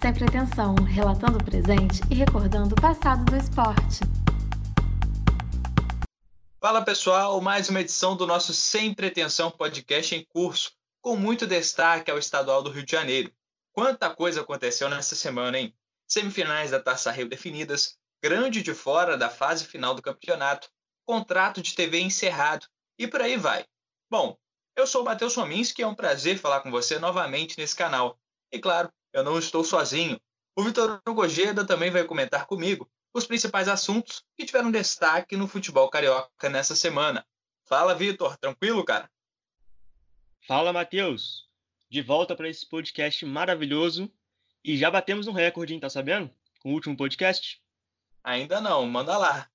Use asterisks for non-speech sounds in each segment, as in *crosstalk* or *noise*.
sem pretensão, relatando o presente e recordando o passado do esporte. Fala pessoal, mais uma edição do nosso Sem Pretensão podcast em curso, com muito destaque ao Estadual do Rio de Janeiro. Quanta coisa aconteceu nessa semana, hein? Semifinais da Taça Rio definidas, grande de fora da fase final do campeonato, contrato de TV encerrado e por aí vai. Bom, eu sou o Matheus Sominski e é um prazer falar com você novamente nesse canal. E claro, eu não estou sozinho. O Vitor Gojeda também vai comentar comigo os principais assuntos que tiveram destaque no futebol carioca nessa semana. Fala, Vitor, tranquilo, cara? Fala, Matheus. De volta para esse podcast maravilhoso. E já batemos um recorde, hein? Tá sabendo? Com o último podcast? Ainda não, manda lá.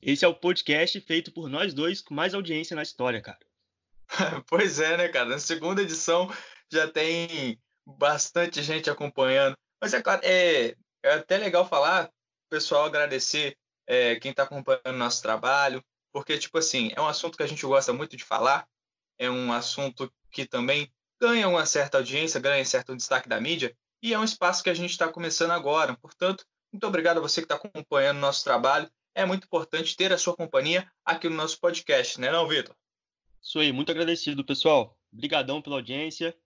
Esse é o podcast feito por nós dois com mais audiência na história, cara. *laughs* pois é, né, cara? Na segunda edição já tem bastante gente acompanhando. Mas é claro, é, é até legal falar, pessoal, agradecer é, quem está acompanhando nosso trabalho, porque, tipo assim, é um assunto que a gente gosta muito de falar, é um assunto que também ganha uma certa audiência, ganha certo destaque da mídia, e é um espaço que a gente está começando agora. Portanto, muito obrigado a você que está acompanhando nosso trabalho. É muito importante ter a sua companhia aqui no nosso podcast, né, não, Vitor? Isso aí, muito agradecido, pessoal. Obrigadão pela audiência.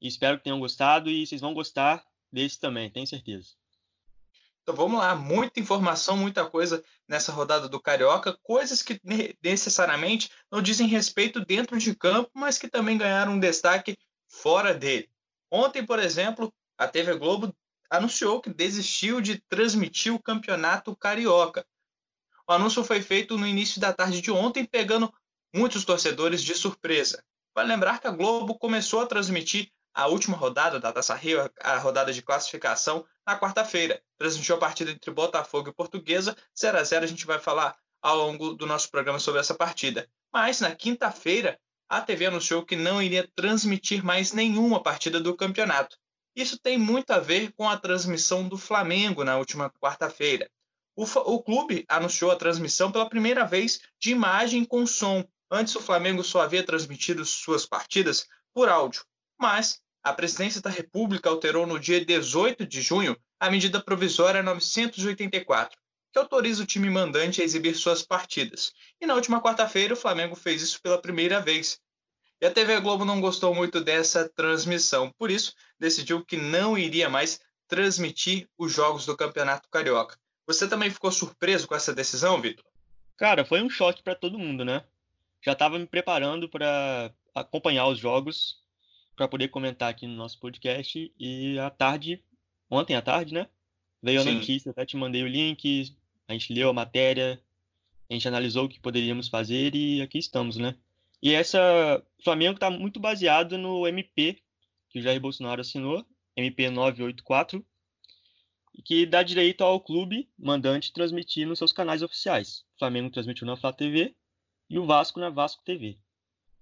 Espero que tenham gostado e vocês vão gostar desse também, tenho certeza. Então vamos lá, muita informação, muita coisa nessa rodada do Carioca, coisas que necessariamente não dizem respeito dentro de campo, mas que também ganharam um destaque fora dele. Ontem, por exemplo, a TV Globo anunciou que desistiu de transmitir o Campeonato Carioca. O anúncio foi feito no início da tarde de ontem, pegando muitos torcedores de surpresa. Vale lembrar que a Globo começou a transmitir a última rodada da Taça Rio, a rodada de classificação, na quarta-feira. Transmitiu a partida entre Botafogo e Portuguesa, 0 a 0 A gente vai falar ao longo do nosso programa sobre essa partida. Mas na quinta-feira, a TV anunciou que não iria transmitir mais nenhuma partida do campeonato. Isso tem muito a ver com a transmissão do Flamengo na última quarta-feira. O, o, clube anunciou a transmissão pela primeira vez de imagem com som. Antes, o Flamengo só havia transmitido suas partidas por áudio. Mas a Presidência da República alterou no dia 18 de junho a medida provisória 984, que autoriza o time mandante a exibir suas partidas. E na última quarta-feira, o Flamengo fez isso pela primeira vez. E a TV Globo não gostou muito dessa transmissão, por isso decidiu que não iria mais transmitir os jogos do Campeonato Carioca. Você também ficou surpreso com essa decisão, Vitor? Cara, foi um choque para todo mundo, né? Já estava me preparando para acompanhar os jogos para poder comentar aqui no nosso podcast. E à tarde, ontem à tarde, né? Veio Sim. a notícia, até te mandei o link, a gente leu a matéria, a gente analisou o que poderíamos fazer e aqui estamos, né? E essa o Flamengo está muito baseado no MP que o Jair Bolsonaro assinou, MP 984, que dá direito ao clube mandante transmitir nos seus canais oficiais. O Flamengo transmitiu na Flá TV e o Vasco na Vasco TV.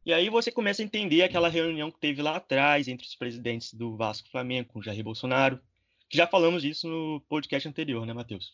E aí você começa a entender aquela reunião que teve lá atrás entre os presidentes do Vasco Flamengo com Jair Bolsonaro, que já falamos disso no podcast anterior, né, Matheus?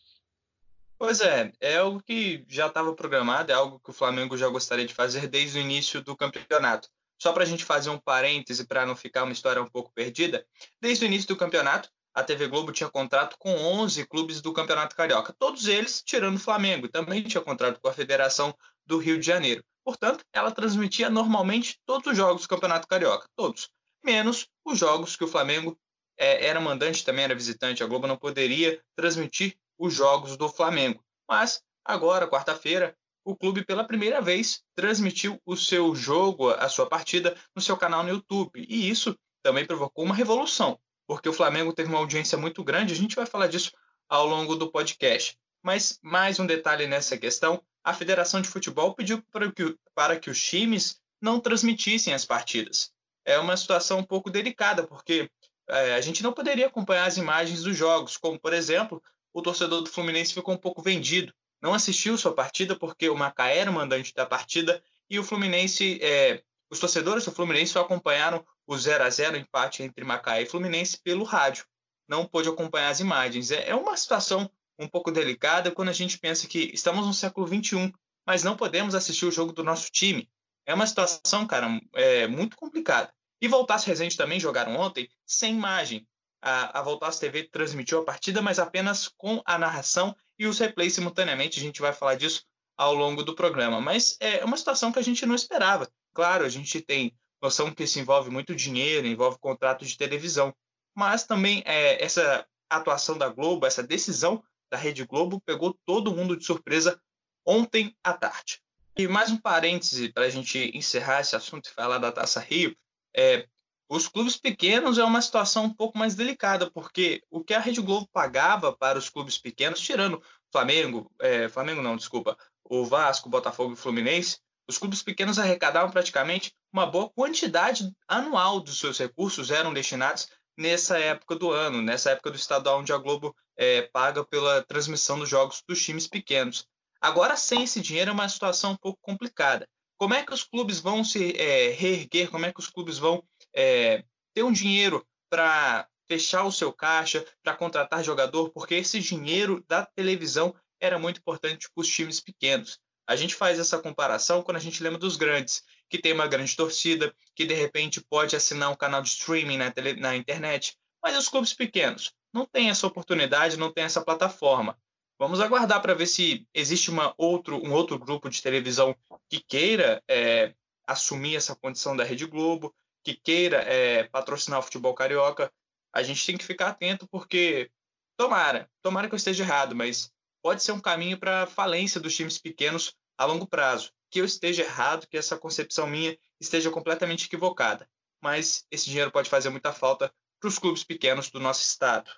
Pois é, é algo que já estava programado, é algo que o Flamengo já gostaria de fazer desde o início do campeonato. Só para a gente fazer um parêntese para não ficar uma história um pouco perdida, desde o início do campeonato, a TV Globo tinha contrato com 11 clubes do Campeonato Carioca, todos eles tirando o Flamengo, também tinha contrato com a Federação do Rio de Janeiro. Portanto, ela transmitia normalmente todos os jogos do Campeonato Carioca, todos, menos os jogos que o Flamengo é, era mandante, também era visitante. A Globo não poderia transmitir os jogos do Flamengo. Mas agora, quarta-feira, o clube pela primeira vez transmitiu o seu jogo, a sua partida, no seu canal no YouTube. E isso também provocou uma revolução, porque o Flamengo teve uma audiência muito grande. A gente vai falar disso ao longo do podcast. Mas mais um detalhe nessa questão: a Federação de Futebol pediu para que, para que os times não transmitissem as partidas. É uma situação um pouco delicada, porque é, a gente não poderia acompanhar as imagens dos jogos, como, por exemplo, o torcedor do Fluminense ficou um pouco vendido. Não assistiu sua partida porque o Macaé era o mandante da partida e o Fluminense, é, os torcedores do Fluminense só acompanharam o 0 a 0 empate entre Macaé e Fluminense pelo rádio. Não pôde acompanhar as imagens. É, é uma situação um pouco delicada quando a gente pensa que estamos no século XXI, mas não podemos assistir o jogo do nosso time. É uma situação, cara, é, muito complicada. E Voltaço Resende também jogaram ontem sem imagem. a, a Voltaço TV transmitiu a partida, mas apenas com a narração e os replays simultaneamente. A gente vai falar disso ao longo do programa. Mas é uma situação que a gente não esperava. Claro, a gente tem noção que isso envolve muito dinheiro, envolve contrato de televisão, mas também é, essa atuação da Globo, essa decisão da Rede Globo pegou todo mundo de surpresa ontem à tarde. E mais um parêntese para a gente encerrar esse assunto e falar da Taça Rio. É, os clubes pequenos é uma situação um pouco mais delicada, porque o que a Rede Globo pagava para os clubes pequenos, tirando Flamengo, é, Flamengo não, desculpa, o Vasco, Botafogo e Fluminense, os clubes pequenos arrecadavam praticamente uma boa quantidade anual dos seus recursos eram destinados nessa época do ano, nessa época do estadual onde a Globo é, paga pela transmissão dos jogos dos times pequenos. Agora, sem esse dinheiro, é uma situação um pouco complicada. Como é que os clubes vão se é, reerguer? Como é que os clubes vão é, ter um dinheiro para fechar o seu caixa, para contratar jogador? Porque esse dinheiro da televisão era muito importante para os times pequenos. A gente faz essa comparação quando a gente lembra dos grandes, que tem uma grande torcida, que de repente pode assinar um canal de streaming na, tele, na internet, mas os clubes pequenos não têm essa oportunidade, não têm essa plataforma. Vamos aguardar para ver se existe uma outro, um outro grupo de televisão que queira é, assumir essa condição da Rede Globo, que queira é, patrocinar o futebol carioca. A gente tem que ficar atento porque tomara, tomara que eu esteja errado, mas pode ser um caminho para falência dos times pequenos a longo prazo. Que eu esteja errado, que essa concepção minha esteja completamente equivocada. Mas esse dinheiro pode fazer muita falta para os clubes pequenos do nosso estado.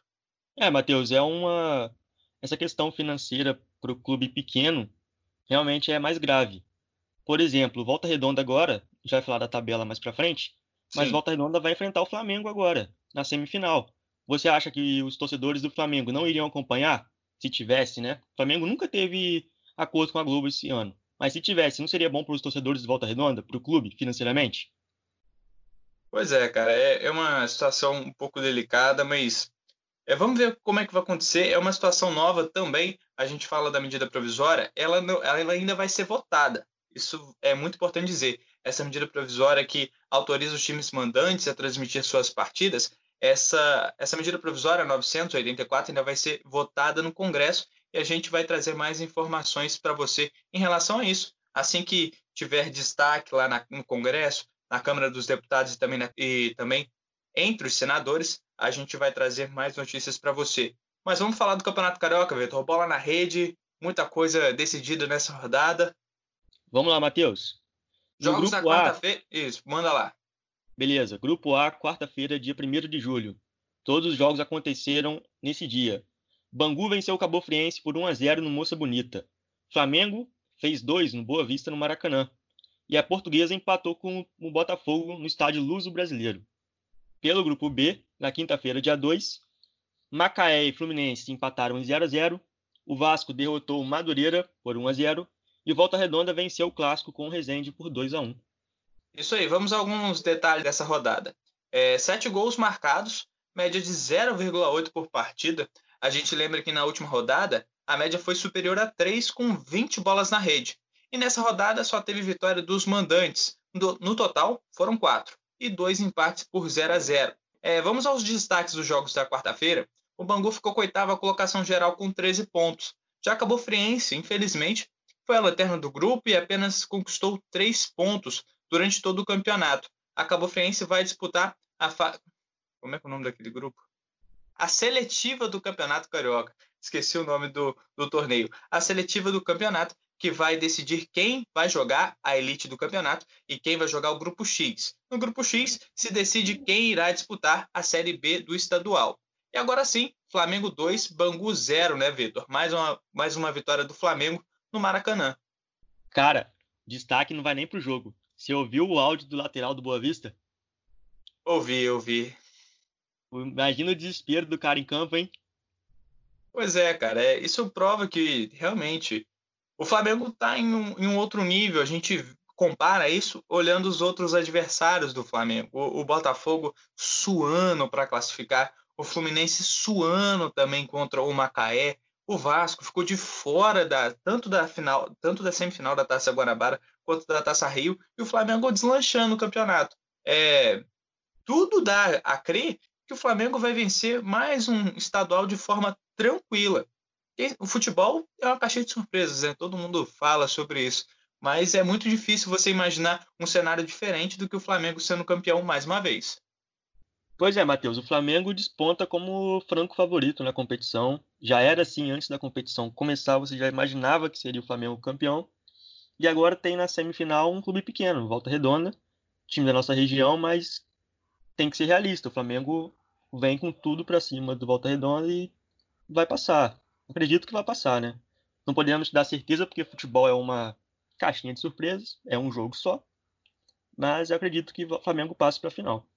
É, Matheus, é uma essa questão financeira para o clube pequeno realmente é mais grave. Por exemplo, Volta Redonda agora, já vai falar da tabela mais para frente, mas Sim. Volta Redonda vai enfrentar o Flamengo agora, na semifinal. Você acha que os torcedores do Flamengo não iriam acompanhar? Se tivesse, né? O Flamengo nunca teve acordo com a Globo esse ano. Mas se tivesse, não seria bom para os torcedores de Volta Redonda, para o clube, financeiramente? Pois é, cara, é, é uma situação um pouco delicada, mas é, vamos ver como é que vai acontecer. É uma situação nova também. A gente fala da medida provisória, ela, não, ela ainda vai ser votada. Isso é muito importante dizer. Essa medida provisória que autoriza os times mandantes a transmitir suas partidas, essa, essa medida provisória 984 ainda vai ser votada no Congresso e a gente vai trazer mais informações para você em relação a isso. Assim que tiver destaque lá na, no Congresso, na Câmara dos Deputados e também, na, e também entre os senadores, a gente vai trazer mais notícias para você. Mas vamos falar do Campeonato Carioca, Vitor. Bola na rede, muita coisa decidida nessa rodada. Vamos lá, Matheus. Jogos na quarta-feira. Isso, manda lá. Beleza. Grupo A, quarta-feira, dia 1 de julho. Todos os jogos aconteceram nesse dia. Bangu venceu o Cabo Friense por 1 a 0 no Moça Bonita. Flamengo fez 2 no Boa Vista, no Maracanã. E a Portuguesa empatou com o Botafogo no estádio Luso Brasileiro. Pelo grupo B, na quinta-feira, dia 2, Macaé e Fluminense empataram em 0 a 0. O Vasco derrotou o Madureira por 1 a 0 e Volta Redonda venceu o clássico com o Resende por 2 a 1. Isso aí, vamos a alguns detalhes dessa rodada. É, sete gols marcados, média de 0,8 por partida. A gente lembra que na última rodada a média foi superior a 3 com 20 bolas na rede. E nessa rodada só teve vitória dos mandantes. No total, foram quatro e dois empates por 0 a 0. É, vamos aos destaques dos jogos da quarta-feira. O Bangu ficou com a oitava colocação geral com 13 pontos. Já acabou Friense, infelizmente, foi a lanterna do grupo e apenas conquistou 3 pontos durante todo o campeonato. A Cabo Friense vai disputar a fa... Como é, é o nome daquele grupo? A seletiva do Campeonato Carioca. Esqueci o nome do, do torneio. A seletiva do campeonato que vai decidir quem vai jogar a elite do campeonato e quem vai jogar o grupo X. No grupo X se decide quem irá disputar a Série B do estadual. E agora sim, Flamengo 2, Bangu 0, né, Vitor? Mais uma, mais uma vitória do Flamengo no Maracanã. Cara, destaque não vai nem pro jogo. Você ouviu o áudio do lateral do Boa Vista? Ouvi, ouvi. Imagina o desespero do cara em campo, hein? Pois é, cara. É, isso prova que realmente o Flamengo está em, um, em um outro nível. A gente compara isso olhando os outros adversários do Flamengo. O, o Botafogo suando para classificar, o Fluminense suando também contra o Macaé. O Vasco ficou de fora da tanto da final, tanto da semifinal da Taça Guanabara quanto da Taça Rio, e o Flamengo deslanchando o campeonato. É, tudo dá a crer que o Flamengo vai vencer mais um estadual de forma tranquila. O futebol é uma caixinha de surpresas, né? Todo mundo fala sobre isso. Mas é muito difícil você imaginar um cenário diferente do que o Flamengo sendo campeão mais uma vez. Pois é, Matheus, o Flamengo desponta como franco favorito na competição. Já era assim antes da competição começar, você já imaginava que seria o Flamengo campeão. E agora tem na semifinal um clube pequeno, Volta Redonda, time da nossa região, mas tem que ser realista. O Flamengo vem com tudo para cima do Volta Redonda e vai passar. Acredito que vai passar, né? Não podemos dar certeza porque futebol é uma caixinha de surpresas, é um jogo só. Mas eu acredito que o Flamengo passe para a final.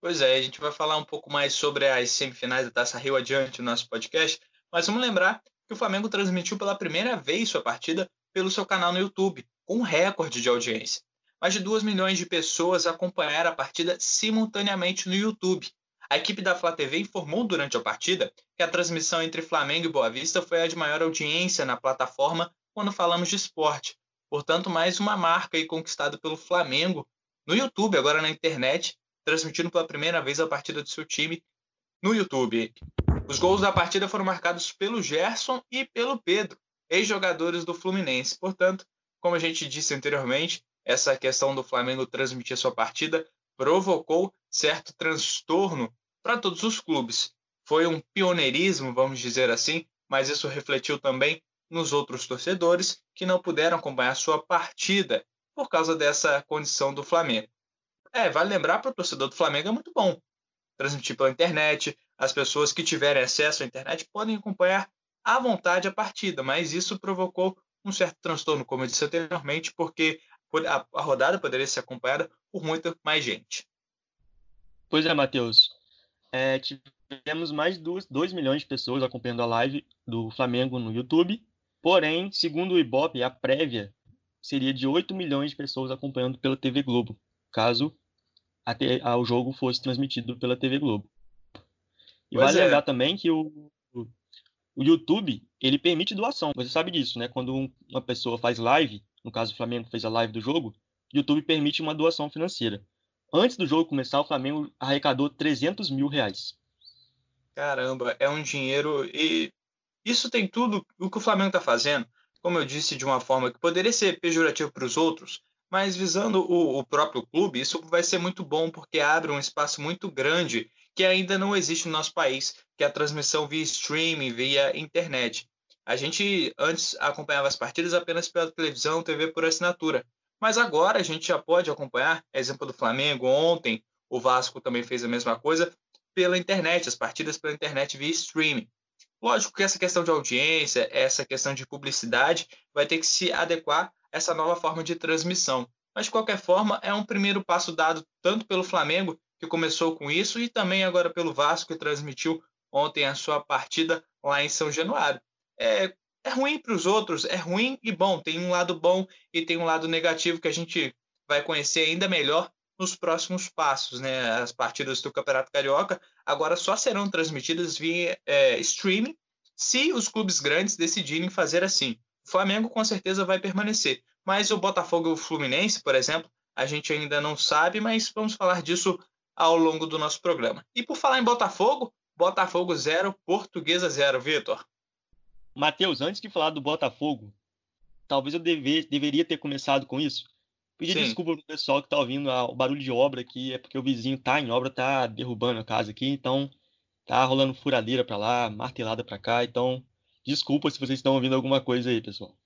Pois é, a gente vai falar um pouco mais sobre as semifinais da Taça Rio adiante no nosso podcast, mas vamos lembrar que o Flamengo transmitiu pela primeira vez sua partida pelo seu canal no YouTube, com um recorde de audiência. Mais de 2 milhões de pessoas acompanharam a partida simultaneamente no YouTube. A equipe da Flá TV informou durante a partida que a transmissão entre Flamengo e Boa Vista foi a de maior audiência na plataforma quando falamos de esporte. Portanto, mais uma marca aí conquistada pelo Flamengo no YouTube, agora na internet, transmitindo pela primeira vez a partida do seu time no YouTube. Os gols da partida foram marcados pelo Gerson e pelo Pedro, ex-jogadores do Fluminense. Portanto, como a gente disse anteriormente, essa questão do Flamengo transmitir sua partida provocou certo transtorno para todos os clubes. Foi um pioneirismo, vamos dizer assim, mas isso refletiu também nos outros torcedores que não puderam acompanhar sua partida por causa dessa condição do Flamengo. É, vale lembrar para o torcedor do Flamengo é muito bom transmitir pela internet. As pessoas que tiverem acesso à internet podem acompanhar à vontade a partida, mas isso provocou um certo transtorno, como eu disse anteriormente, porque a, rodada poderia ser acompanhada por muita mais gente. Pois é, Matheus. É, tivemos mais de 2 milhões de pessoas acompanhando a live do Flamengo no YouTube. Porém, segundo o Ibope, a prévia seria de 8 milhões de pessoas acompanhando pela TV Globo, caso a, o jogo fosse transmitido pela TV Globo. E pois vale é. lembrar também que o, o, YouTube, ele permite doação. Você sabe disso, né? Quando um, uma pessoa faz live, no caso o Flamengo fez a live do jogo, o YouTube permite uma doação financeira. Antes do jogo começar, o Flamengo arrecadou 300 mil reais. Caramba, é um dinheiro e isso tem tudo o que o Flamengo está fazendo. Como eu disse, de uma forma que poderia ser pejorativa para os outros, mas visando o, o, próprio clube, isso vai ser muito bom porque abre um espaço muito grande que ainda não existe no nosso país, que é a transmissão via streaming, via internet. A gente antes acompanhava as partidas apenas pela televisão, TV por assinatura. Mas agora a gente já pode acompanhar, exemplo do Flamengo, ontem o Vasco também fez a mesma coisa, pela internet, as partidas pela internet via streaming. Lógico que essa questão de audiência, essa questão de publicidade, vai ter que se adequar essa nova forma de transmissão. Mas, de qualquer forma, é um primeiro passo dado tanto pelo Flamengo, que começou com isso, e também agora pelo Vasco, que transmitiu ontem a sua partida lá em São Januário. É, é ruim para os outros, é ruim e bom. Tem um lado bom e tem um lado negativo que a gente vai conhecer ainda melhor nos próximos passos. Né? As partidas do Campeonato Carioca agora só serão transmitidas via é, streaming se os clubes grandes decidirem fazer assim. O Flamengo com certeza vai permanecer. Mas o Botafogo e o Fluminense, por exemplo, a gente ainda não sabe, mas vamos falar disso ao longo do nosso programa. E por falar em Botafogo, Botafogo 0, Portuguesa 0, Vitor. Matheus, antes de falar do Botafogo, talvez eu deve, deveria ter começado com isso. Pedir Sim. desculpa pro pessoal que tá ouvindo o barulho de obra aqui, é porque o vizinho tá em obra, tá derrubando a casa aqui, então tá rolando furadeira para lá, martelada para cá, então Desculpa se vocês estão ouvindo alguma coisa aí, pessoal.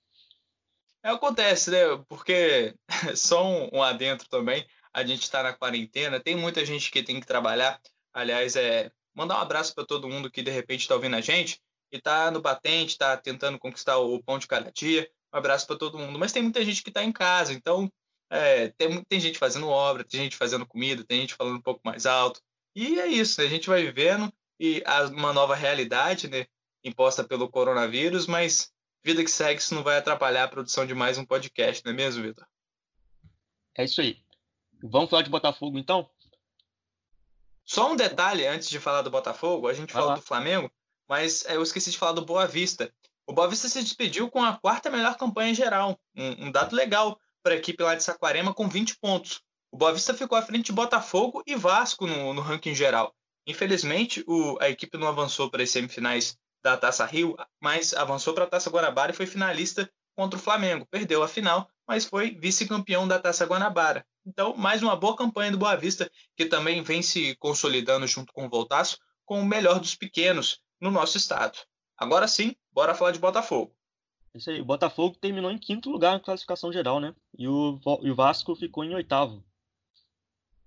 É, acontece, né? Porque *laughs* só um, um adentro também. A gente está na quarentena, tem muita gente que tem que trabalhar. Aliás, é mandar um abraço para todo mundo que de repente está ouvindo a gente e está no batente, está tentando conquistar o pão de cada dia. Um abraço para todo mundo. Mas tem muita gente que está em casa, então é, tem, tem gente fazendo obra, tem gente fazendo comida, tem gente falando um pouco mais alto. E é isso, né? a gente vai vivendo e uma nova realidade, né? imposta pelo coronavírus, mas vida que segue, isso não vai atrapalhar a produção de mais um podcast, não é mesmo, Vitor? É isso aí. Vamos falar de Botafogo, então? Só um detalhe antes de falar do Botafogo, a gente vai falou lá. do Flamengo, mas é, eu esqueci de falar do Boa Vista. O Boa Vista se despediu com a quarta melhor campanha geral, um, um dado legal para a equipe lá de Saquarema com 20 pontos. O Boa Vista ficou à frente de Botafogo e Vasco no, no ranking geral. Infelizmente, o, a equipe não avançou para as semifinais da Taça Rio, mas avançou para a Taça Guanabara e foi finalista contra o Flamengo. Perdeu a final, mas foi vice-campeão da Taça Guanabara. Então, mais uma boa campanha do Boa Vista, que também vem se consolidando junto com o Voltaço, com o melhor dos pequenos no nosso estado. Agora sim, bora falar de Botafogo. Isso aí, o Botafogo terminou em quinto lugar na classificação geral, né? E o, e o Vasco ficou em oitavo.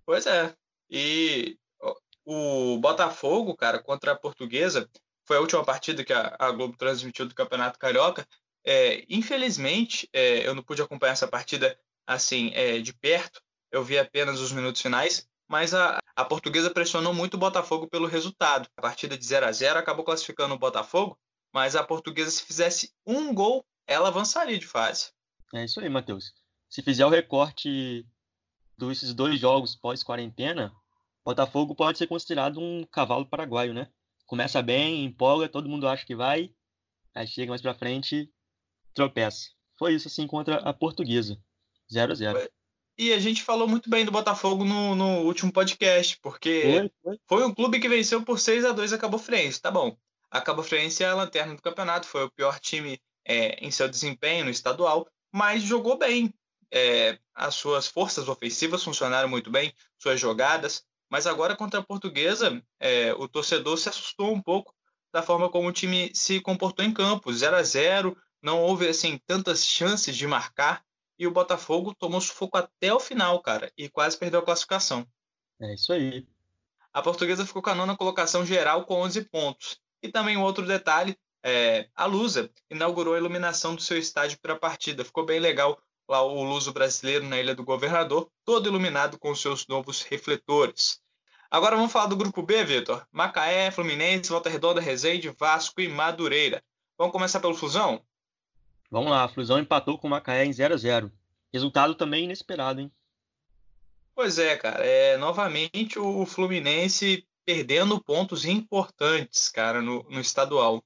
Pois é. E o Botafogo, cara, contra a Portuguesa, foi a última partida que a, a Globo transmitiu do Campeonato Carioca. É, infelizmente, é, eu não pude acompanhar essa partida assim é, de perto. Eu vi apenas os minutos finais, mas a, a Portuguesa pressionou muito o Botafogo pelo resultado. A partida de 0 a 0 acabou classificando o Botafogo, mas a Portuguesa se fizesse um gol, ela avançaria de fase. É isso aí, Matheus. Se fizer o recorte desses dois jogos pós-quarentena, Botafogo pode ser considerado um cavalo paraguaio, né? começa bem, empolga, todo mundo acha que vai, aí chega mais pra frente, tropeça. Foi isso assim contra a Portuguesa. 0 a 0 E a gente falou muito bem do Botafogo no, no último podcast, porque foi, foi. foi, um clube que venceu por 6 a 2 a Cabo Friense, tá bom. A Cabo Friense é a lanterna do campeonato, foi o pior time é, em seu desempenho no estadual, mas jogou bem. É, as suas forças ofensivas funcionaram muito bem, suas jogadas. Mas agora contra a Portuguesa, é, o torcedor se assustou um pouco da forma como o time se comportou em campo, 0 a 0, não houve assim tantas chances de marcar e o Botafogo tomou sufoco até o final, cara, e quase perdeu a classificação. É isso aí. A Portuguesa ficou com a nona colocação geral com 11 pontos. E também um outro detalhe, é, a Lusa inaugurou a iluminação do seu estádio para a partida. Ficou bem legal lá o Luso brasileiro na Ilha do Governador, todo iluminado com seus novos refletores. Agora vamos falar do grupo B, Vitor. Macaé, Fluminense, Volta Redonda, Resende, Vasco e Madureira. Vamos começar pelo Fusão? Vamos lá, a Fusão empatou com o Macaé em 0 a 0 Resultado também inesperado, hein? Pois é, cara. É, novamente o Fluminense perdendo pontos importantes, cara, no, no estadual.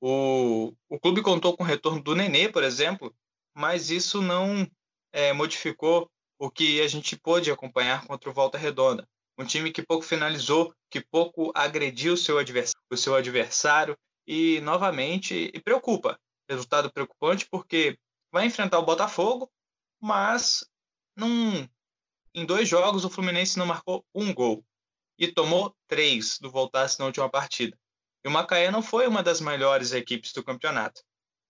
O, o clube contou com o retorno do Nenê, por exemplo, mas isso não é, modificou o que a gente pôde acompanhar contra o Volta Redonda. Um time que pouco finalizou, que pouco agrediu o seu adversário, o seu adversário e, novamente, e preocupa. Resultado preocupante porque vai enfrentar o Botafogo, mas num, em dois jogos o Fluminense não marcou um gol e tomou três do Voltasse na última partida. E o Macaé não foi uma das melhores equipes do campeonato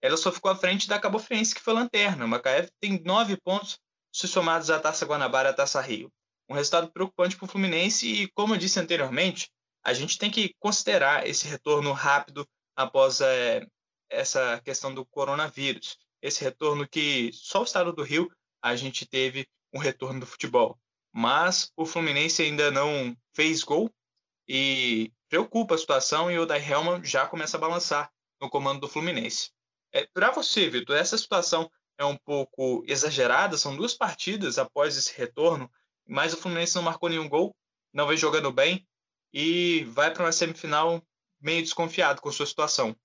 ela só ficou à frente da Cabo Friense, que foi lanterna. O Macaé tem nove pontos se somados à Taça Guanabara e à Taça Rio. Um resultado preocupante para o Fluminense e, como eu disse anteriormente, a gente tem que considerar esse retorno rápido após é, essa questão do coronavírus. Esse retorno que só o estado do Rio a gente teve um retorno do futebol. Mas o Fluminense ainda não fez gol e preocupa a situação e o Dai Helman já começa a balançar no comando do Fluminense. É, Para você, Vitor, essa situação é um pouco exagerada? São duas partidas após esse retorno, mas o Fluminense não marcou nenhum gol, não vem jogando bem e vai para uma semifinal meio desconfiado com sua situação.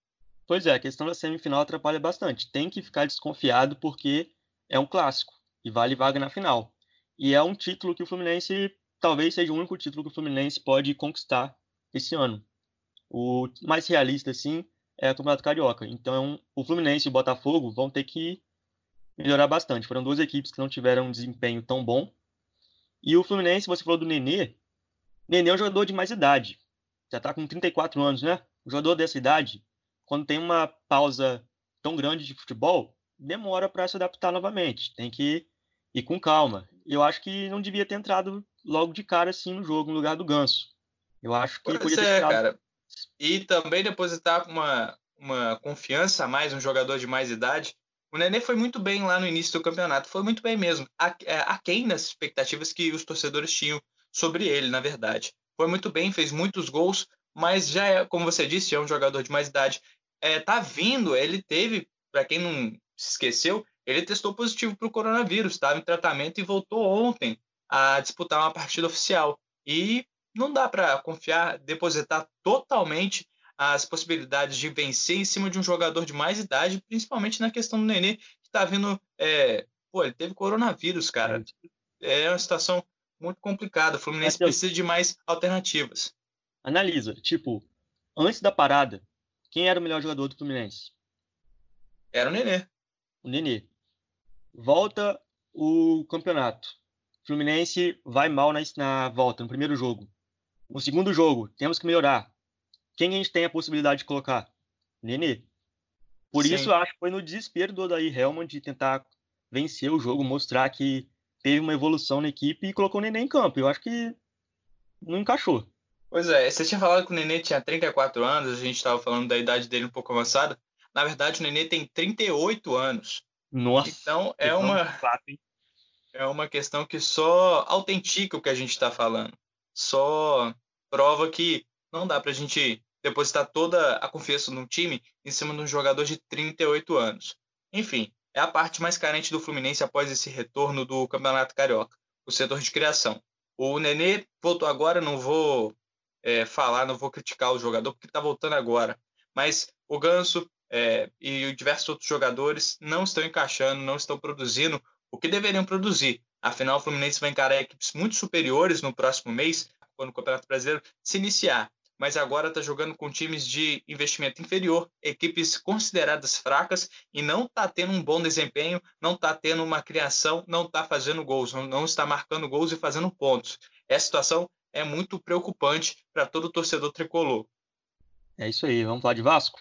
Pois é, a questão da semifinal atrapalha bastante. Tem que ficar desconfiado porque é um clássico e vale vaga na final. E é um título que o Fluminense talvez seja o único título que o Fluminense pode conquistar esse ano. O mais realista, assim, é o Campeonato Carioca. Então, o Fluminense e o Botafogo vão ter que melhorar bastante. Foram duas equipes que não tiveram um desempenho tão bom. E o Fluminense, você falou do Nenê. Nenê é um jogador de mais idade. Já está com 34 anos, né? O jogador dessa idade, quando tem uma pausa tão grande de futebol, demora para se adaptar novamente. Tem que ir com calma. Eu acho que não devia ter entrado logo de cara assim no jogo, no lugar do Ganso. Eu acho que pois podia ter é, entrado... cara e também depositar uma, uma confiança a mais, um jogador de mais idade. O Nenê foi muito bem lá no início do campeonato, foi muito bem mesmo, é, aquém das expectativas que os torcedores tinham sobre ele, na verdade. Foi muito bem, fez muitos gols, mas já é, como você disse, é um jogador de mais idade. É, tá vindo, ele teve, para quem não se esqueceu, ele testou positivo para o coronavírus, estava em tratamento e voltou ontem a disputar uma partida oficial. E não dá para confiar, depositar totalmente as possibilidades de vencer em cima de um jogador de mais idade, principalmente na questão do Nenê, que está vindo. É, pô, ele teve coronavírus, cara. É uma situação muito complicada. O Fluminense precisa de mais alternativas. analisa, tipo, antes da parada, quem era o melhor jogador do Fluminense? Era o Nenê. O Nenê. Volta o campeonato. Fluminense vai mal na, na volta, no primeiro jogo. No segundo jogo, temos que melhorar. Quem a gente tem a possibilidade de colocar? Nenê. Por Sim. isso, acho que foi no desespero do Odair Helman de tentar vencer o jogo, mostrar que teve uma evolução na equipe e colocou o Nenê em campo. Eu acho que não encaixou. Pois é, você tinha falado que o Nenê tinha 34 anos, a gente estava falando da idade dele um pouco avançada. Na verdade, o Nenê tem 38 anos. Nossa. Então é uma é uma questão que só autentica o que a gente está falando. Só prova que não dá para a gente depositar toda a confiança num time em cima de um jogador de 38 anos. Enfim, é a parte mais carente do Fluminense após esse retorno do Campeonato Carioca, o setor de criação. O Nenê voltou agora, não vou é, falar, não vou criticar o jogador, porque está voltando agora. Mas o Ganso é, e diversos outros jogadores não estão encaixando, não estão produzindo o que deveriam produzir. Afinal, o Fluminense vai encarar equipes muito superiores no próximo mês, quando o Campeonato Brasileiro se iniciar mas agora está jogando com times de investimento inferior, equipes consideradas fracas e não está tendo um bom desempenho, não está tendo uma criação, não está fazendo gols, não está marcando gols e fazendo pontos. Essa situação é muito preocupante para todo torcedor tricolor. É isso aí, vamos falar de Vasco?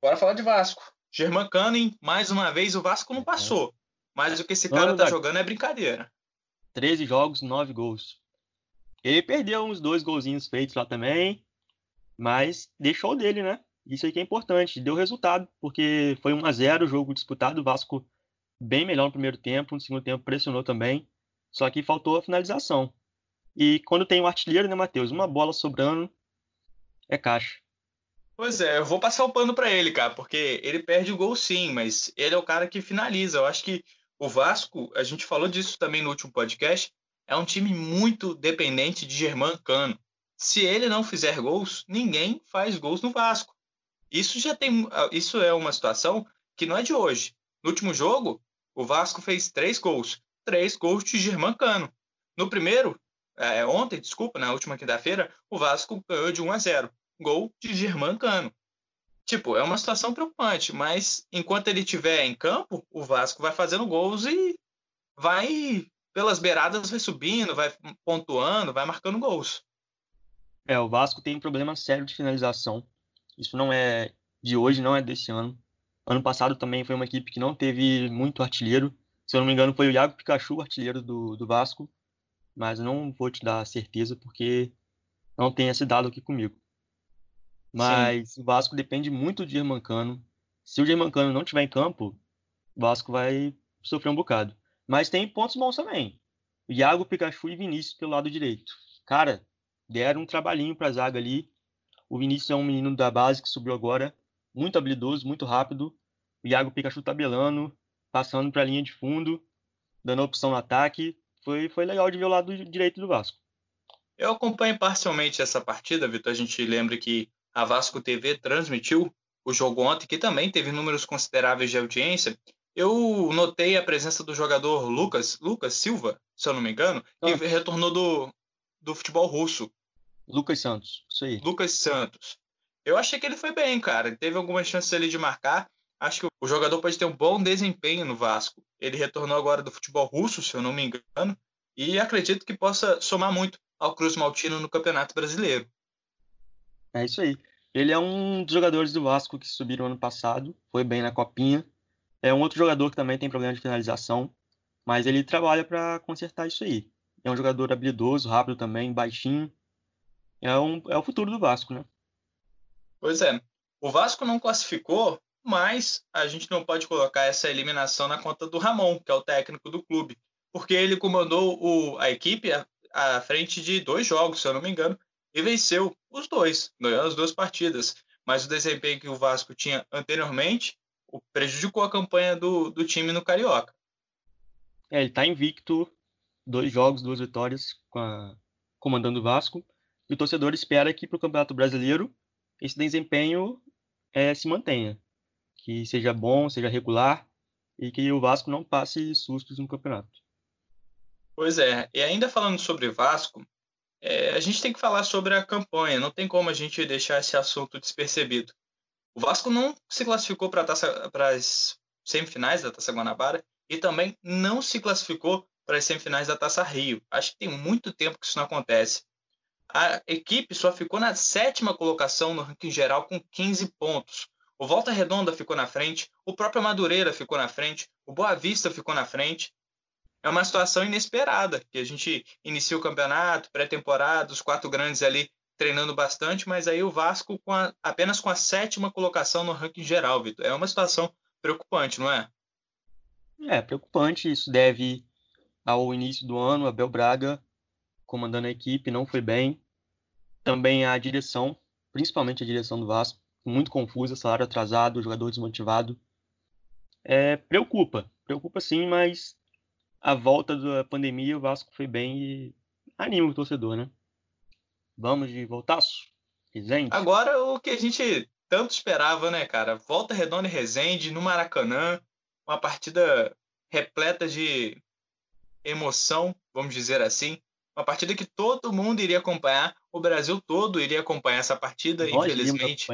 Bora falar de Vasco. Germán Canning, mais uma vez, o Vasco não é. passou. Mas o que esse cara está jogando é brincadeira. 13 jogos, 9 gols. Ele perdeu uns dois golzinhos feitos lá também, mas deixou dele, né? Isso aí que é importante. Deu resultado, porque foi 1 a 0 o jogo disputado. O Vasco bem melhor no primeiro tempo, no segundo tempo pressionou também. Só que faltou a finalização. E quando tem um artilheiro, né, Matheus? Uma bola sobrando é caixa. Pois é, eu vou passar o pano para ele, cara, porque ele perde o gol sim, mas ele é o cara que finaliza. Eu acho que o Vasco, a gente falou disso também no último podcast, é um time muito dependente de Germán Cano. Se ele não fizer gols, ninguém faz gols no Vasco. Isso já tem, isso é uma situação que não é de hoje. No último jogo, o Vasco fez três gols, três gols de Germán Cano. No primeiro, é, ontem, desculpa, na última quinta-feira, o Vasco ganhou de 1 a 0, gol de Germán Cano. Tipo, é uma situação preocupante, mas enquanto ele estiver em campo, o Vasco vai fazendo gols e vai pelas beiradas vai subindo, vai pontuando, vai marcando gols. É, o Vasco tem um problema sério de finalização. Isso não é de hoje, não é desse ano. Ano passado também foi uma equipe que não teve muito artilheiro. Se eu não me engano, foi o Iago Pikachu, artilheiro do, do Vasco. Mas não vou te dar certeza porque não tem esse dado aqui comigo. Mas Sim. o Vasco depende muito de Germancano. Se o Germancano não estiver em campo, o Vasco vai sofrer um bocado. Mas tem pontos bons também. Iago, Pikachu e Vinícius pelo lado direito. Cara, deram um trabalhinho para a zaga ali. O Vinícius é um menino da base que subiu agora, muito habilidoso, muito rápido. O Iago Pikachu tabelando, passando para a linha de fundo, dando opção no ataque. Foi, foi legal de ver o lado direito do Vasco. Eu acompanho parcialmente essa partida, Vitor. A gente lembra que a Vasco TV transmitiu o jogo ontem, que também teve números consideráveis de audiência. Eu notei a presença do jogador Lucas, Lucas Silva, se eu não me engano, que ah. retornou do, do futebol russo. Lucas Santos, isso aí. Lucas Santos. Eu achei que ele foi bem, cara. Ele teve algumas chances ali de marcar. Acho que o jogador pode ter um bom desempenho no Vasco. Ele retornou agora do futebol russo, se eu não me engano, e acredito que possa somar muito ao Cruz Maltino no Campeonato Brasileiro. É isso aí. Ele é um dos jogadores do Vasco que subiram ano passado, foi bem na Copinha, é um outro jogador que também tem problema de finalização, mas ele trabalha para consertar isso aí. É um jogador habilidoso, rápido também, baixinho. É, um, é o futuro do Vasco, né? Pois é. O Vasco não classificou, mas a gente não pode colocar essa eliminação na conta do Ramon, que é o técnico do clube, porque ele comandou o, a equipe à, frente de dois jogos, se eu não me engano, e venceu os dois, as duas partidas. Mas o desempenho que o Vasco tinha anteriormente prejudicou a campanha do, do time no Carioca. É, ele está invicto, dois jogos, duas vitórias, a, comandando o Vasco. E o torcedor espera que para o Campeonato Brasileiro esse desempenho é, se mantenha. Que seja bom, seja regular e que o Vasco não passe sustos no campeonato. Pois é, e ainda falando sobre Vasco, é, a gente tem que falar sobre a campanha, não tem como a gente deixar esse assunto despercebido. O Vasco não se classificou para as semifinais da Taça Guanabara e também não se classificou para as semifinais da Taça Rio. Acho que tem muito tempo que isso não acontece. A equipe só ficou na sétima colocação no ranking geral com 15 pontos. O Volta Redonda ficou na frente, o próprio Madureira ficou na frente, o Boa Vista ficou na frente. É uma situação inesperada, que a gente inicia o campeonato, pré-temporada, os quatro grandes ali treinando bastante, mas aí o Vasco com a, apenas com a sétima colocação no ranking geral, Vitor. É uma situação preocupante, não é? É, preocupante. Isso deve ao início do ano, Abel Braga comandando a equipe, não foi bem. Também a direção, principalmente a direção do Vasco, muito confusa, salário atrasado, jogador desmotivado. É, preocupa, preocupa sim, mas a volta da pandemia o Vasco foi bem e anima o torcedor, né? Vamos de voltaço? Resende? Agora o que a gente tanto esperava, né, cara? Volta Redonda e Resende no Maracanã, uma partida repleta de emoção, vamos dizer assim. Uma partida que todo mundo iria acompanhar, o Brasil todo iria acompanhar essa partida, Nós infelizmente.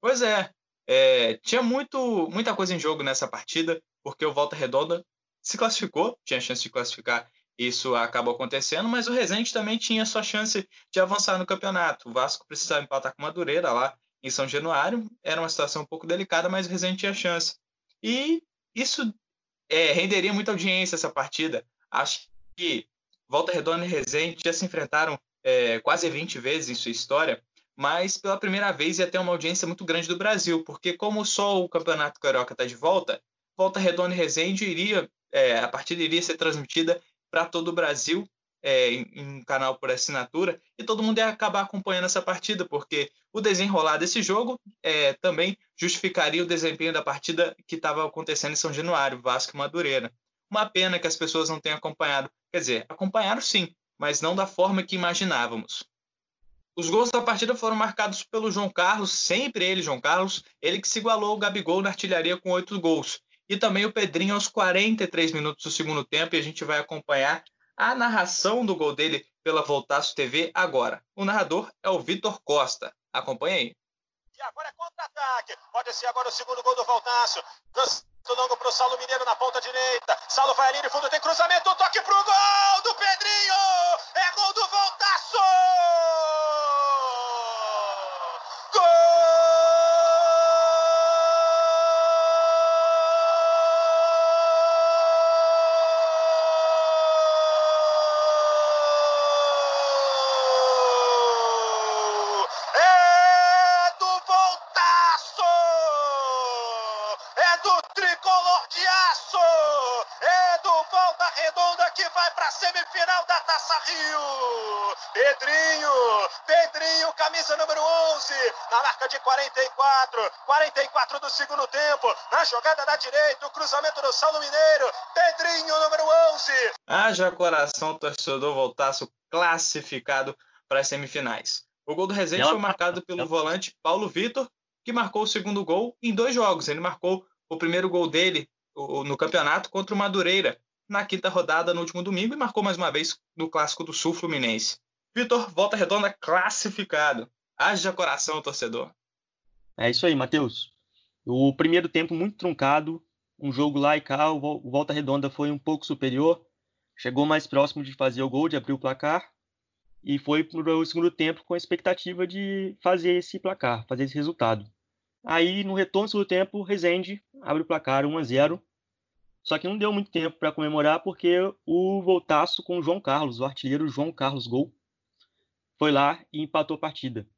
Pois é, é, tinha muito, muita coisa em jogo nessa partida, porque o Volta Redonda se classificou, tinha chance de classificar, isso acabou acontecendo, mas o Resende também tinha sua chance de avançar no campeonato. O Vasco precisava empatar com Madureira lá em São Januário, era uma situação um pouco delicada, mas o Resende tinha chance. E isso é, renderia muita audiência essa partida. Acho que Volta Redonda e Resende já se enfrentaram é, quase 20 vezes em sua história, mas pela primeira vez ia ter uma audiência muito grande do Brasil, porque como só o Campeonato Carioca está de volta, Volta Redonda e Resende iria, é, a partida iria ser transmitida para todo o Brasil é, em, em, canal por assinatura e todo mundo ia acabar acompanhando essa partida, porque o desenrolar desse jogo é, também justificaria o desempenho da partida que estava acontecendo em São Januário, Vasco e Madureira. Uma pena que as pessoas não tenham acompanhado. Quer dizer, acompanharam sim, mas não da forma que imaginávamos. Os gols da partida foram marcados pelo João Carlos, sempre ele, João Carlos, ele que se igualou ao Gabigol na artilharia com oito gols. E também o Pedrinho aos 43 minutos do segundo tempo, e a gente vai acompanhar a narração do gol dele pela Voltaço TV agora. O narrador é o Vitor Costa. Acompanhe aí. E agora é contra-ataque. Pode ser agora o segundo gol do Voltaço. Longo para o Saulo Mineiro na ponta direita. Saulo vai ali fundo, tem cruzamento, toque pro gol do Pedrinho! É gol do Voltaço! Jogada da direita, o cruzamento do Saulo Mineiro, Pedrinho número 11. Haja coração, torcedor voltaço classificado para as semifinais. O gol do Resende foi marcado pelo volante Paulo Vitor, que marcou o segundo gol em dois jogos. Ele marcou o primeiro gol dele no campeonato contra o Madureira, na quinta rodada no último domingo, e marcou mais uma vez no Clássico do Sul Fluminense. Vitor, volta redonda classificado. Haja coração, torcedor. É isso aí, Matheus. O primeiro tempo muito truncado, um jogo lá e cá, o Volta Redonda foi um pouco superior, chegou mais próximo de fazer o gol, de abrir o placar, e foi para o segundo tempo com a expectativa de fazer esse placar, fazer esse resultado. Aí, no retorno do segundo tempo, Rezende abre o placar 1 a 0 Só que não deu muito tempo para comemorar, porque o voltaço com o João Carlos, o artilheiro João Carlos Gol, foi lá e empatou a partida.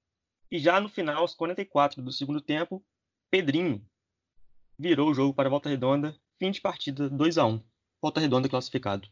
E já no final, aos 44 do segundo tempo, Pedrinho virou o jogo para a Volta Redonda, fim de partida 2 a 1 Volta Redonda classificado.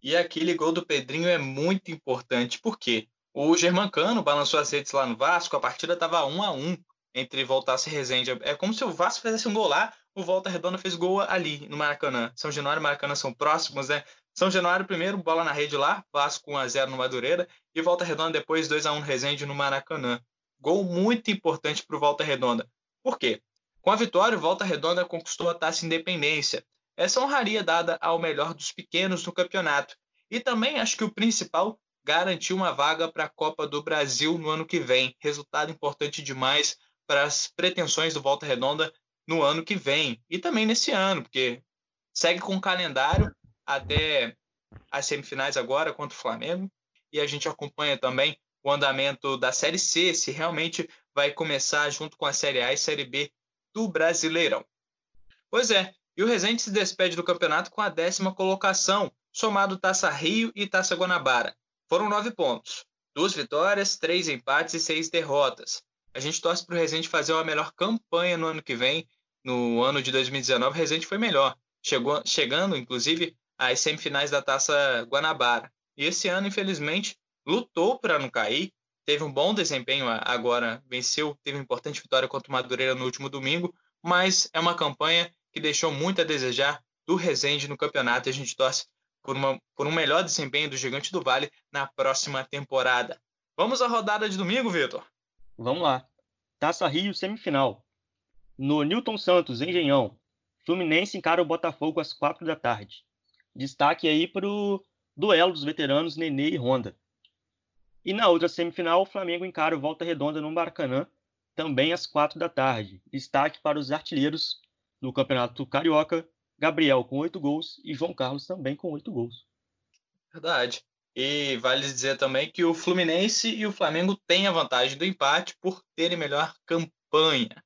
E aquele gol do Pedrinho é muito importante, porque o Germancano balançou as redes lá no Vasco, a partida estava 1 a 1 entre Voltaço e Resende. É como se o Vasco fizesse um gol lá, o Volta Redonda fez gol ali no Maracanã. São Januário e Maracanã são próximos, né? São Januário primeiro, bola na rede lá, Vasco 1 a 0 no Madureira e Volta Redonda depois 2 a 1 no Resende no Maracanã. Gol muito importante para o Volta Redonda. Por quê? Com a vitória, o Volta Redonda conquistou a taça Independência. Essa honraria dada ao melhor dos pequenos no campeonato. E também acho que o principal garantir uma vaga para a Copa do Brasil no ano que vem. Resultado importante demais para as pretensões do Volta Redonda no ano que vem e também nesse ano, porque segue com o calendário até as semifinais agora contra o Flamengo e a gente acompanha também o andamento da Série C, se realmente vai começar junto com a Série A e Série B do Brasileirão. Pois é, e o Resende se despede do campeonato com a décima colocação, somado Taça Rio e Taça Guanabara. Foram nove pontos, duas vitórias, três empates e seis derrotas. A gente torce para o Resende fazer uma melhor campanha no ano que vem. No ano de 2019, o Resende foi melhor, chegou, chegando inclusive às semifinais da Taça Guanabara. E esse ano, infelizmente, lutou para não cair, teve um bom desempenho agora, venceu, teve uma importante vitória contra o Madureira no último domingo, mas é uma campanha que deixou muito a desejar do Resende no campeonato e a gente torce por, uma, por um melhor desempenho do Gigante do Vale na próxima temporada. Vamos à rodada de domingo, Vitor? Vamos lá. Taça Rio semifinal. No Newton Santos, Engenhão, Fluminense encara o Botafogo às quatro da tarde. Destaque aí para o duelo dos veteranos Nenê e Honda. E na outra semifinal, o Flamengo encara o Volta Redonda no Maracanã, também às quatro da tarde. Destaque para os artilheiros do Campeonato Carioca, Gabriel com oito gols e João Carlos também com oito gols. Verdade. E vale dizer também que o Fluminense e o Flamengo têm a vantagem do empate por terem melhor campanha.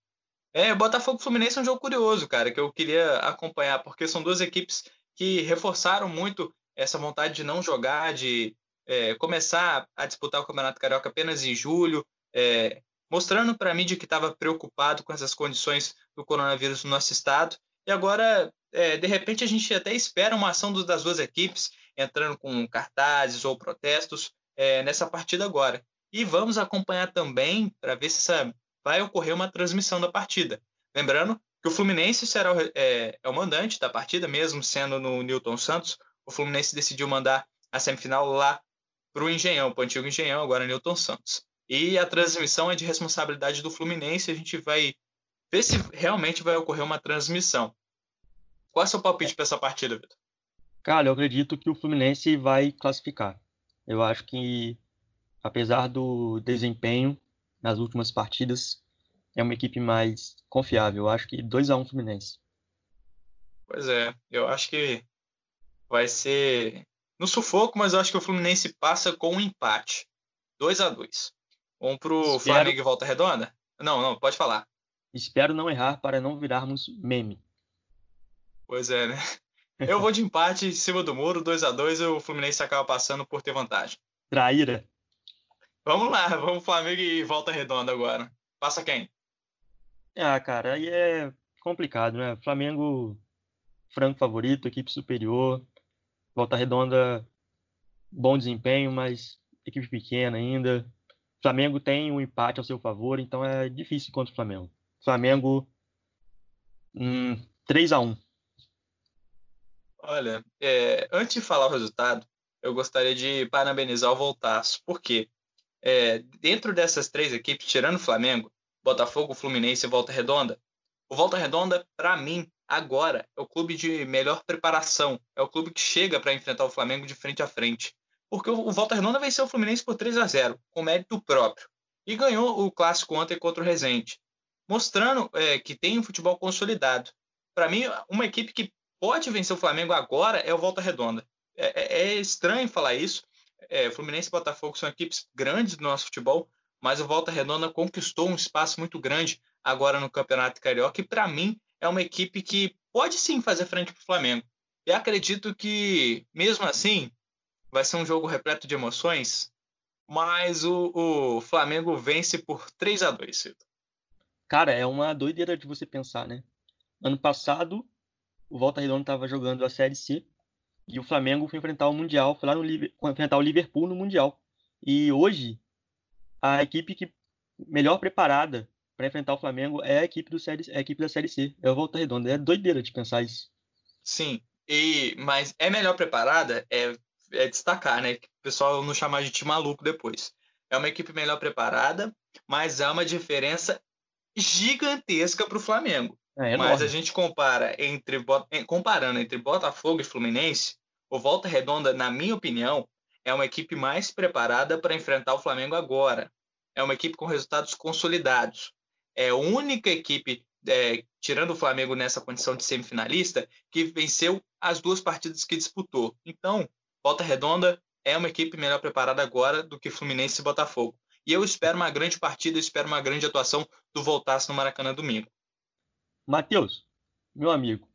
É, Botafogo Fluminense é um jogo curioso, cara, que eu queria acompanhar, porque são duas equipes que reforçaram muito essa vontade de não jogar, de é, começar a disputar o Campeonato Carioca apenas em julho, é, mostrando para a mídia que estava preocupado com essas condições do coronavírus no nosso estado. E agora, é, de repente, a gente até espera uma ação das duas equipes entrando com cartazes ou protestos é, nessa partida agora. E vamos acompanhar também para ver se essa, vai ocorrer uma transmissão da partida. Lembrando que o Fluminense será o, é, é o mandante da partida, mesmo sendo no Newton Santos. O Fluminense decidiu mandar a semifinal lá para o Engenhão, para o antigo Engenhão, agora Newton Santos. E a transmissão é de responsabilidade do Fluminense, a gente vai ver se realmente vai ocorrer uma transmissão. Qual é o seu palpite para essa partida, Vitor? Cara, eu acredito que o Fluminense vai classificar. Eu acho que, apesar do desempenho nas últimas partidas, é uma equipe mais confiável. Eu acho que 2 a 1 um Fluminense. Pois é, eu acho que vai ser no sufoco, mas eu acho que o Fluminense passa com um empate. 2 a 2 Vamos pro Espero... Flamengo e Volta Redonda? Não, não, pode falar. Espero não errar para não virarmos meme. Pois é, né? *laughs* Eu vou de empate em cima do muro, 2 a 2 e o Fluminense acaba passando por ter vantagem. Traíra. Vamos lá, vamos Flamengo e Volta Redonda agora. Passa quem? Ah, cara, aí é complicado, né? Flamengo, franco favorito, equipe superior. Volta Redonda, bom desempenho, mas equipe pequena ainda. Flamengo tem um empate ao seu favor, então é difícil contra o Flamengo. Flamengo, hum, 3 a 1 Olha, é, antes de falar o resultado, eu gostaria de parabenizar o Voltaço, porque é, dentro dessas três equipes, tirando o Flamengo, Botafogo, Fluminense e Volta Redonda, o Volta Redonda, para mim, agora é o clube de melhor preparação, é o clube que chega para enfrentar o Flamengo de frente a frente. Porque o Volta Redonda venceu o Fluminense por 3 a 0 com mérito próprio, e ganhou o clássico ontem contra o Resende, mostrando é, que tem um futebol consolidado. Para mim, uma equipe que pode vencer o Flamengo agora é o Volta Redonda. É, é, é estranho falar isso. É, Fluminense e Botafogo são equipes grandes do nosso futebol, mas o Volta Redonda conquistou um espaço muito grande agora no Campeonato Carioca e, para mim, é uma equipe que pode sim fazer frente para o Flamengo. E acredito que, mesmo assim, vai ser um jogo repleto de emoções, mas o, o Flamengo vence por 3 a 2 Cito. Cara, é uma doideira de você pensar, né? Ano passado, o Volta Redonda estava jogando a Série C e o Flamengo foi enfrentar o Mundial, foi lá no enfrentar o Liverpool no Mundial. E hoje, a equipe que melhor preparada para enfrentar o Flamengo é a equipe, do série, é a equipe da Série C, é o Volta Redonda. É doideira de pensar isso. Sim, e, mas é melhor preparada, é, é destacar, né? Que o pessoal não chamar de time maluco depois. É uma equipe melhor preparada, mas há uma diferença gigantesca para o Flamengo. É, mas a gente compara entre comparando entre Botafogo e Fluminense, o Volta Redonda, na minha opinião, é uma equipe mais preparada para enfrentar o Flamengo agora. É uma equipe com resultados consolidados. É a única equipe, é, tirando o Flamengo nessa condição de semifinalista, que venceu as duas partidas que disputou. Então, Volta Redonda é uma equipe melhor preparada agora do que Fluminense e Botafogo. E eu espero uma grande partida, eu espero uma grande atuação do Voltaço no Maracanã domingo. Matheus, meu amigo,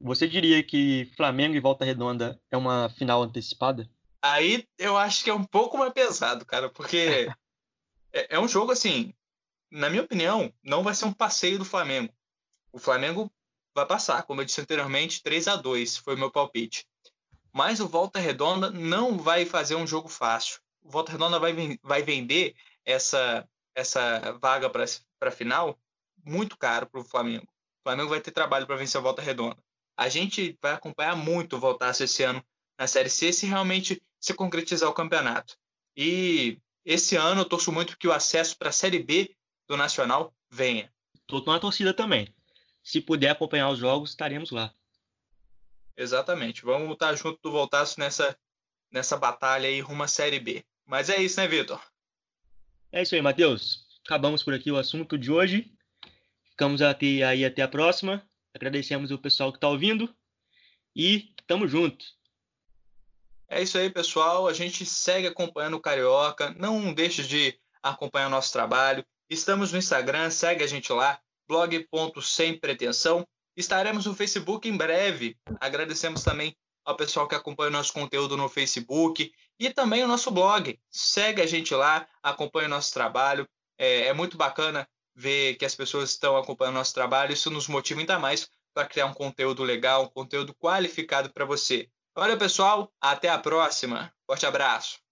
você diria que Flamengo e Volta Redonda é uma final antecipada? Aí eu acho que é um pouco mais pesado, cara, porque *laughs* é, é um jogo assim, na minha opinião, não vai ser um passeio do Flamengo. O Flamengo vai passar, como eu disse anteriormente, 3 a 2 foi o meu palpite. Mas o Volta Redonda não vai fazer um jogo fácil o Volta Redonda vai, vai vender essa, essa vaga para a final muito caro para o Flamengo. O Flamengo vai ter trabalho para vencer a Volta Redonda. A gente vai acompanhar muito o Voltaço esse ano na Série C se realmente se concretizar o campeonato. E esse ano eu torço muito que o acesso para a Série B do Nacional venha. Estou na torcida também. Se puder acompanhar os jogos, estaremos lá. Exatamente. Vamos lutar junto do Voltaço nessa, nessa batalha aí rumo à Série B. Mas é isso, né, Vitor? É isso aí, Matheus. Acabamos por aqui o assunto de hoje. Ficamos até, aí até a próxima. Agradecemos o pessoal que está ouvindo. E tamo junto. É isso aí, pessoal. A gente segue acompanhando o Carioca. Não deixe de acompanhar o nosso trabalho. Estamos no Instagram, segue a gente lá, blog.sempretensão. Estaremos no Facebook em breve. Agradecemos também ao pessoal que acompanha o nosso conteúdo no Facebook e também o nosso blog. Segue a gente lá, acompanha o nosso trabalho. É, é muito bacana ver que as pessoas estão acompanhando o nosso trabalho. Isso nos motiva ainda mais para criar um conteúdo legal, um conteúdo qualificado para você. Olha, pessoal, até a próxima. Forte abraço.